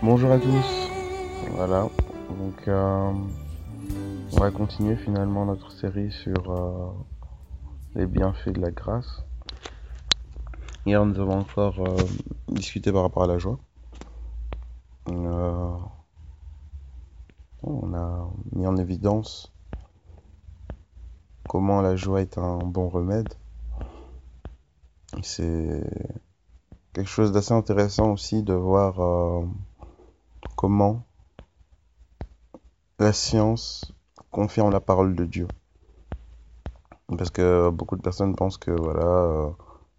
Bonjour à tous. Voilà, donc euh, on va continuer finalement notre série sur euh, les bienfaits de la grâce. Hier, nous avons encore euh, discuté par rapport à la joie. On a mis en évidence comment la joie est un bon remède. C'est quelque chose d'assez intéressant aussi de voir comment la science confirme la parole de Dieu. Parce que beaucoup de personnes pensent que voilà, euh,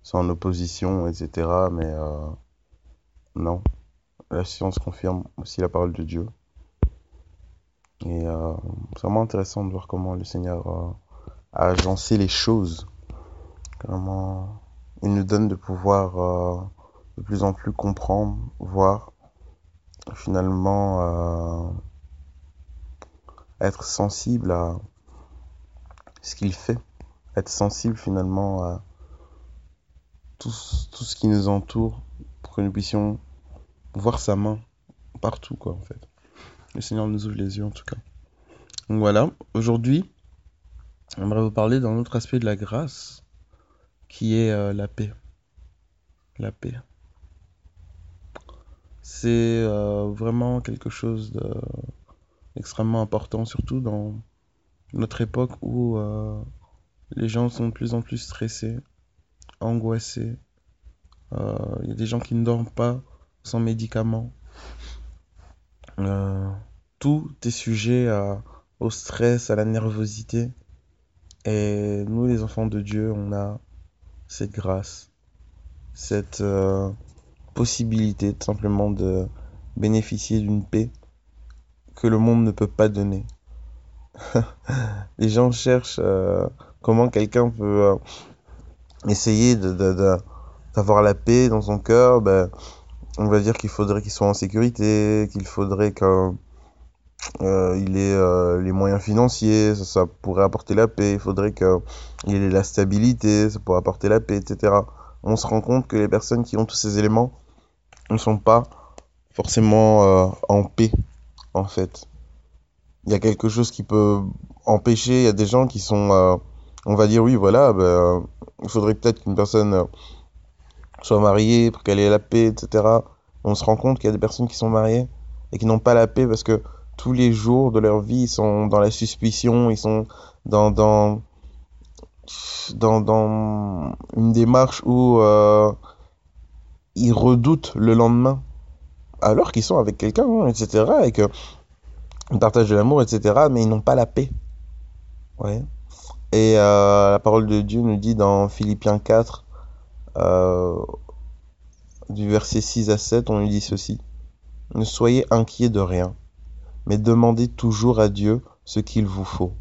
c'est en opposition, etc. Mais euh, non, la science confirme aussi la parole de Dieu. Et euh, c'est vraiment intéressant de voir comment le Seigneur a agencé les choses. Comment il nous donne de pouvoir de plus en plus comprendre, voir, finalement euh, être sensible à ce qu'il fait, être sensible finalement à tout, tout ce qui nous entoure pour que nous puissions voir sa main partout, quoi, en fait. Le Seigneur nous ouvre les yeux, en tout cas. Donc voilà, aujourd'hui, j'aimerais vous parler d'un autre aspect de la grâce, qui est euh, la paix. La paix. C'est euh, vraiment quelque chose d'extrêmement important, surtout dans notre époque où euh, les gens sont de plus en plus stressés, angoissés. Euh, Il y a des gens qui ne dorment pas sans médicaments. Euh, tout est sujet au stress, à la nervosité. Et nous, les enfants de Dieu, on a cette grâce, cette euh, possibilité simplement de bénéficier d'une paix que le monde ne peut pas donner. les gens cherchent euh, comment quelqu'un peut euh, essayer d'avoir la paix dans son cœur. Ben, on va dire qu'il faudrait qu'il soit en sécurité, qu'il faudrait qu'il euh, ait les moyens financiers, ça, ça, pourrait apporter la paix. Il faudrait qu'il ait la stabilité, ça pourrait apporter la paix, etc. On se rend compte que les personnes qui ont tous ces éléments ne sont pas forcément euh, en paix, en fait. Il y a quelque chose qui peut empêcher, il y a des gens qui sont, euh, on va dire, oui, voilà, ben, il faudrait peut-être qu'une personne euh, soit mariée pour qu'elle ait la paix, etc. On se rend compte qu'il y a des personnes qui sont mariées et qui n'ont pas la paix parce que tous les jours de leur vie, ils sont dans la suspicion, ils sont dans, dans, dans, une démarche où ils redoutent le lendemain, alors qu'ils sont avec quelqu'un, hein, etc. Et qu'ils partagent de l'amour, etc. Mais ils n'ont pas la paix. Ouais. Et euh, la parole de Dieu nous dit dans Philippiens 4, euh, du verset 6 à 7, on nous dit ceci. Ne soyez inquiets de rien, mais demandez toujours à Dieu ce qu'il vous faut.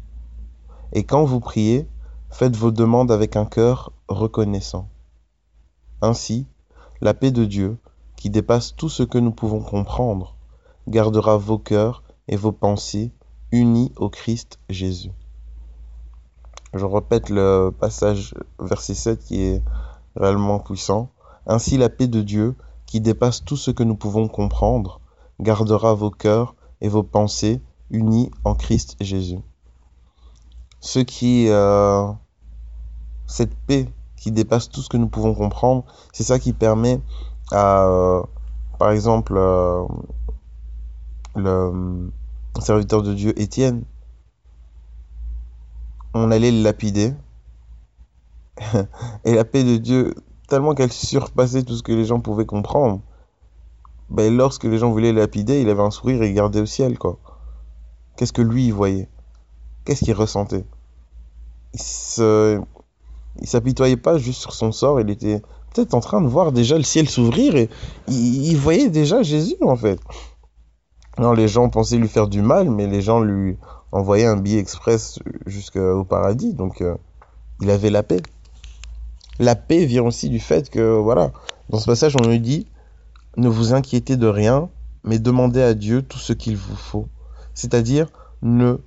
Et quand vous priez, faites vos demandes avec un cœur reconnaissant. Ainsi, la paix de Dieu, qui dépasse tout ce que nous pouvons comprendre, gardera vos cœurs et vos pensées unis au Christ Jésus. Je répète le passage verset 7 qui est réellement puissant. Ainsi la paix de Dieu, qui dépasse tout ce que nous pouvons comprendre, gardera vos cœurs et vos pensées unis en Christ Jésus. Ce qui, euh, cette paix qui dépasse tout ce que nous pouvons comprendre, c'est ça qui permet à, euh, par exemple, euh, le serviteur de Dieu Étienne, on allait le lapider, et la paix de Dieu, tellement qu'elle surpassait tout ce que les gens pouvaient comprendre, ben, lorsque les gens voulaient le lapider, il avait un sourire et il regardait au ciel, quoi. Qu'est-ce que lui, il voyait? Qu'est-ce qu'il ressentait? Il se... Il s'apitoyait pas juste sur son sort, il était peut-être en train de voir déjà le ciel s'ouvrir et il, voyait déjà Jésus, en fait. Non, les gens pensaient lui faire du mal, mais les gens lui envoyaient un billet express jusqu'au paradis, donc euh, il avait la paix. La paix vient aussi du fait que, voilà, dans ce passage, on nous dit ne vous inquiétez de rien, mais demandez à Dieu tout ce qu'il vous faut. C'est-à-dire, ne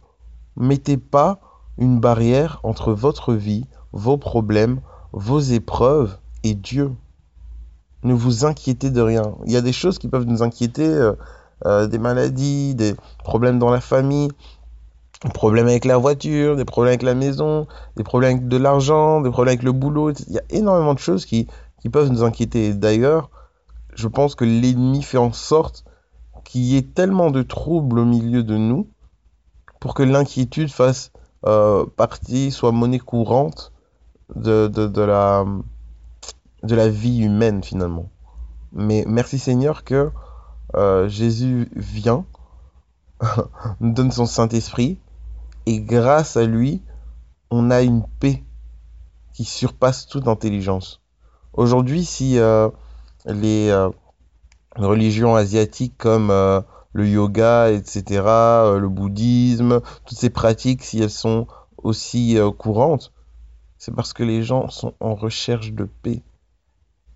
mettez pas une barrière entre votre vie, vos problèmes, vos épreuves et Dieu. Ne vous inquiétez de rien. Il y a des choses qui peuvent nous inquiéter, euh, euh, des maladies, des problèmes dans la famille, des problèmes avec la voiture, des problèmes avec la maison, des problèmes avec de l'argent, des problèmes avec le boulot. Il y a énormément de choses qui, qui peuvent nous inquiéter. D'ailleurs, je pense que l'ennemi fait en sorte qu'il y ait tellement de troubles au milieu de nous pour que l'inquiétude fasse euh, partie, soit monnaie courante de, de, de, la, de la vie humaine finalement. Mais merci Seigneur que euh, Jésus vient, nous donne son Saint-Esprit, et grâce à lui, on a une paix qui surpasse toute intelligence. Aujourd'hui, si euh, les euh, religions asiatiques comme le yoga, etc., le bouddhisme, toutes ces pratiques, si elles sont aussi courantes, c'est parce que les gens sont en recherche de paix.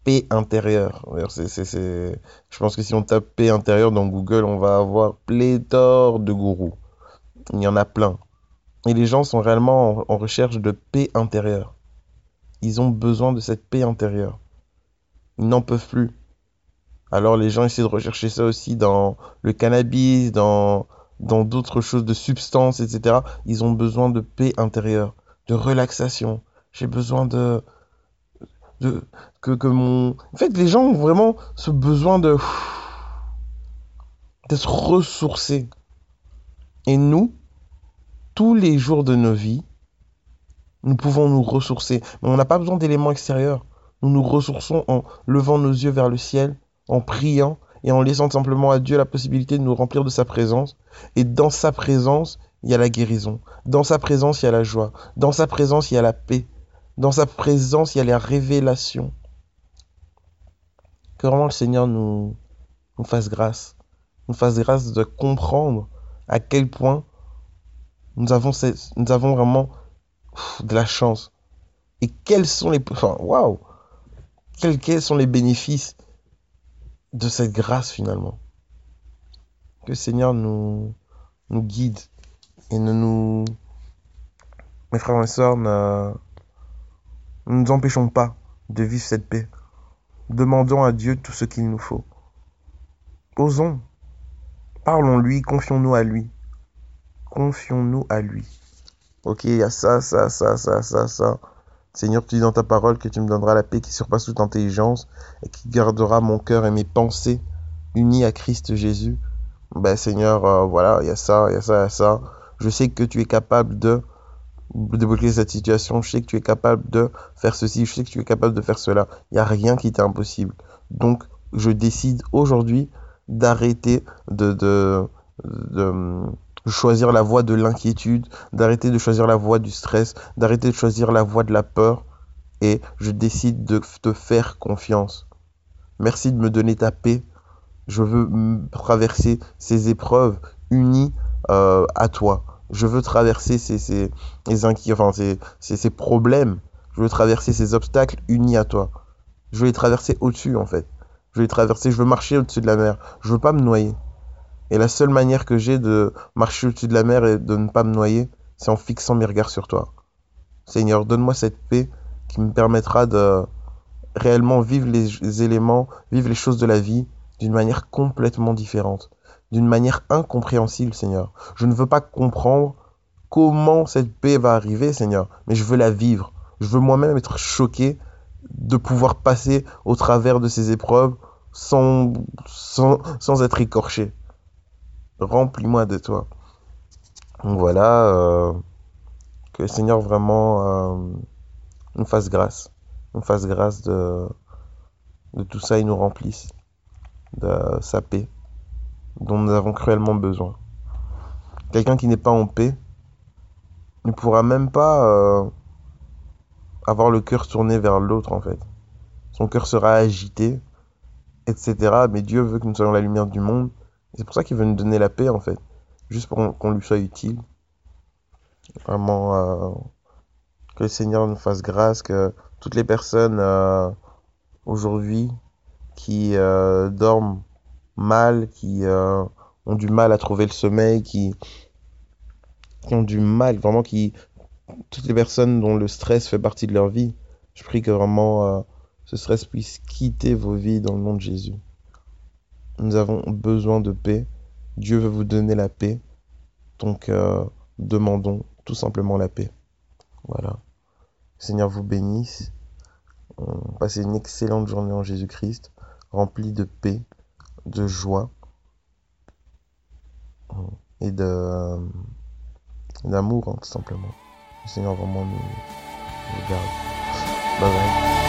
Paix intérieure. Je pense que si on tape paix intérieure dans Google, on va avoir pléthore de gourous. Il y en a plein. Et les gens sont réellement en, recherche de paix intérieure. Ils ont besoin de cette paix intérieure. Ils n'en peuvent plus. Alors les gens essaient de rechercher ça aussi dans le cannabis, dans d'autres choses, de substances, etc. Ils ont besoin de paix intérieure, de relaxation. J'ai besoin de de que que mon en fait les gens ont vraiment ce besoin de d'être ressourcés. Et nous, tous les jours de nos vies, nous pouvons nous ressourcer. Mais on n'a pas besoin d'éléments extérieurs. Nous nous ressourçons en levant nos yeux vers le ciel, en priant et en laissant simplement à Dieu la possibilité de nous remplir de sa présence. Et dans sa présence, il y a la guérison. Dans sa présence, il y a la joie. Dans sa présence, il y a la paix. Dans sa présence, il y a la révélation. Que vraiment le Seigneur nous, nous fasse grâce. Nous fasse grâce de comprendre à quel point nous avons, nous avons vraiment de la chance. Et quels sont les... Enfin, waouh quels, quels sont les bénéfices de cette grâce finalement? Que le Seigneur nous, nous guide et ne nous... Mes frères et sœurs, ne nous empêchons pas de vivre cette paix. Demandons à Dieu tout ce qu'il nous faut. Osons. Parlons-lui, confions-nous à lui. Confions-nous à lui. Ok, il y a ça, ça, ça, ça, ça, ça. Seigneur, tu dis dans ta parole que tu me donneras la paix qui surpasse toute intelligence et qui gardera mon cœur et mes pensées unis à Christ Jésus. Ben Seigneur, euh, voilà, il y a ça, il y a ça, il y a ça. Je sais que tu es capable de débloquer cette situation. Je sais que tu es capable de faire ceci. Je sais que tu es capable de faire cela. Il n'y a rien qui t'est impossible. Donc, je décide aujourd'hui d'arrêter de, de, de, choisir la voie de l'inquiétude, d'arrêter de choisir la voie du stress, d'arrêter de choisir la voie de la peur. Et je décide de te faire confiance. Merci de me donner ta paix. Je veux traverser ces épreuves unies euh, à toi. Je veux traverser ces, ces, ces, problèmes. Je veux traverser ces obstacles unis à toi. Je veux les traverser au-dessus, en fait. Je veux traverser, je veux marcher au-dessus de la mer. Je veux pas me noyer. Et la seule manière que j'ai de marcher au-dessus de la mer et de ne pas me noyer, c'est en fixant mes regards sur toi. Seigneur, donne-moi cette paix qui me permettra de réellement vivre les éléments, vivre les choses de la vie d'une manière complètement différente, d'une manière incompréhensible, Seigneur. Je ne veux pas comprendre comment cette paix va arriver, Seigneur, mais je veux la vivre. Je veux moi-même être choqué de pouvoir passer au travers de ces épreuves sans, sans, sans être écorché. Remplis-moi de toi. Donc voilà, euh, que le Seigneur vraiment euh, nous fasse grâce, nous fasse grâce de, de tout ça et nous remplisse de sa paix dont nous avons cruellement besoin. Quelqu'un qui n'est pas en paix ne pourra même pas euh, avoir le cœur tourné vers l'autre en fait. Son cœur sera agité, etc. Mais Dieu veut que nous soyons la lumière du monde. C'est pour ça qu'il veut nous donner la paix en fait, juste pour qu'on lui soit utile. Vraiment, euh, que le Seigneur nous fasse grâce, que toutes les personnes euh, aujourd'hui qui euh, dorment mal, qui euh, ont du mal à trouver le sommeil, qui, qui ont du mal, vraiment, qui toutes les personnes dont le stress fait partie de leur vie, je prie que vraiment euh, ce stress puisse quitter vos vies dans le nom de Jésus. Nous avons besoin de paix Dieu veut vous donner la paix. Donc, euh, demandons tout simplement la paix. Voilà. Seigneur vous bénisse. Passez une excellente journée en Jésus-Christ, remplie de paix, de joie et de d'amour, hein, tout simplement. Le Seigneur vraiment nous, nous garde. Bye bye.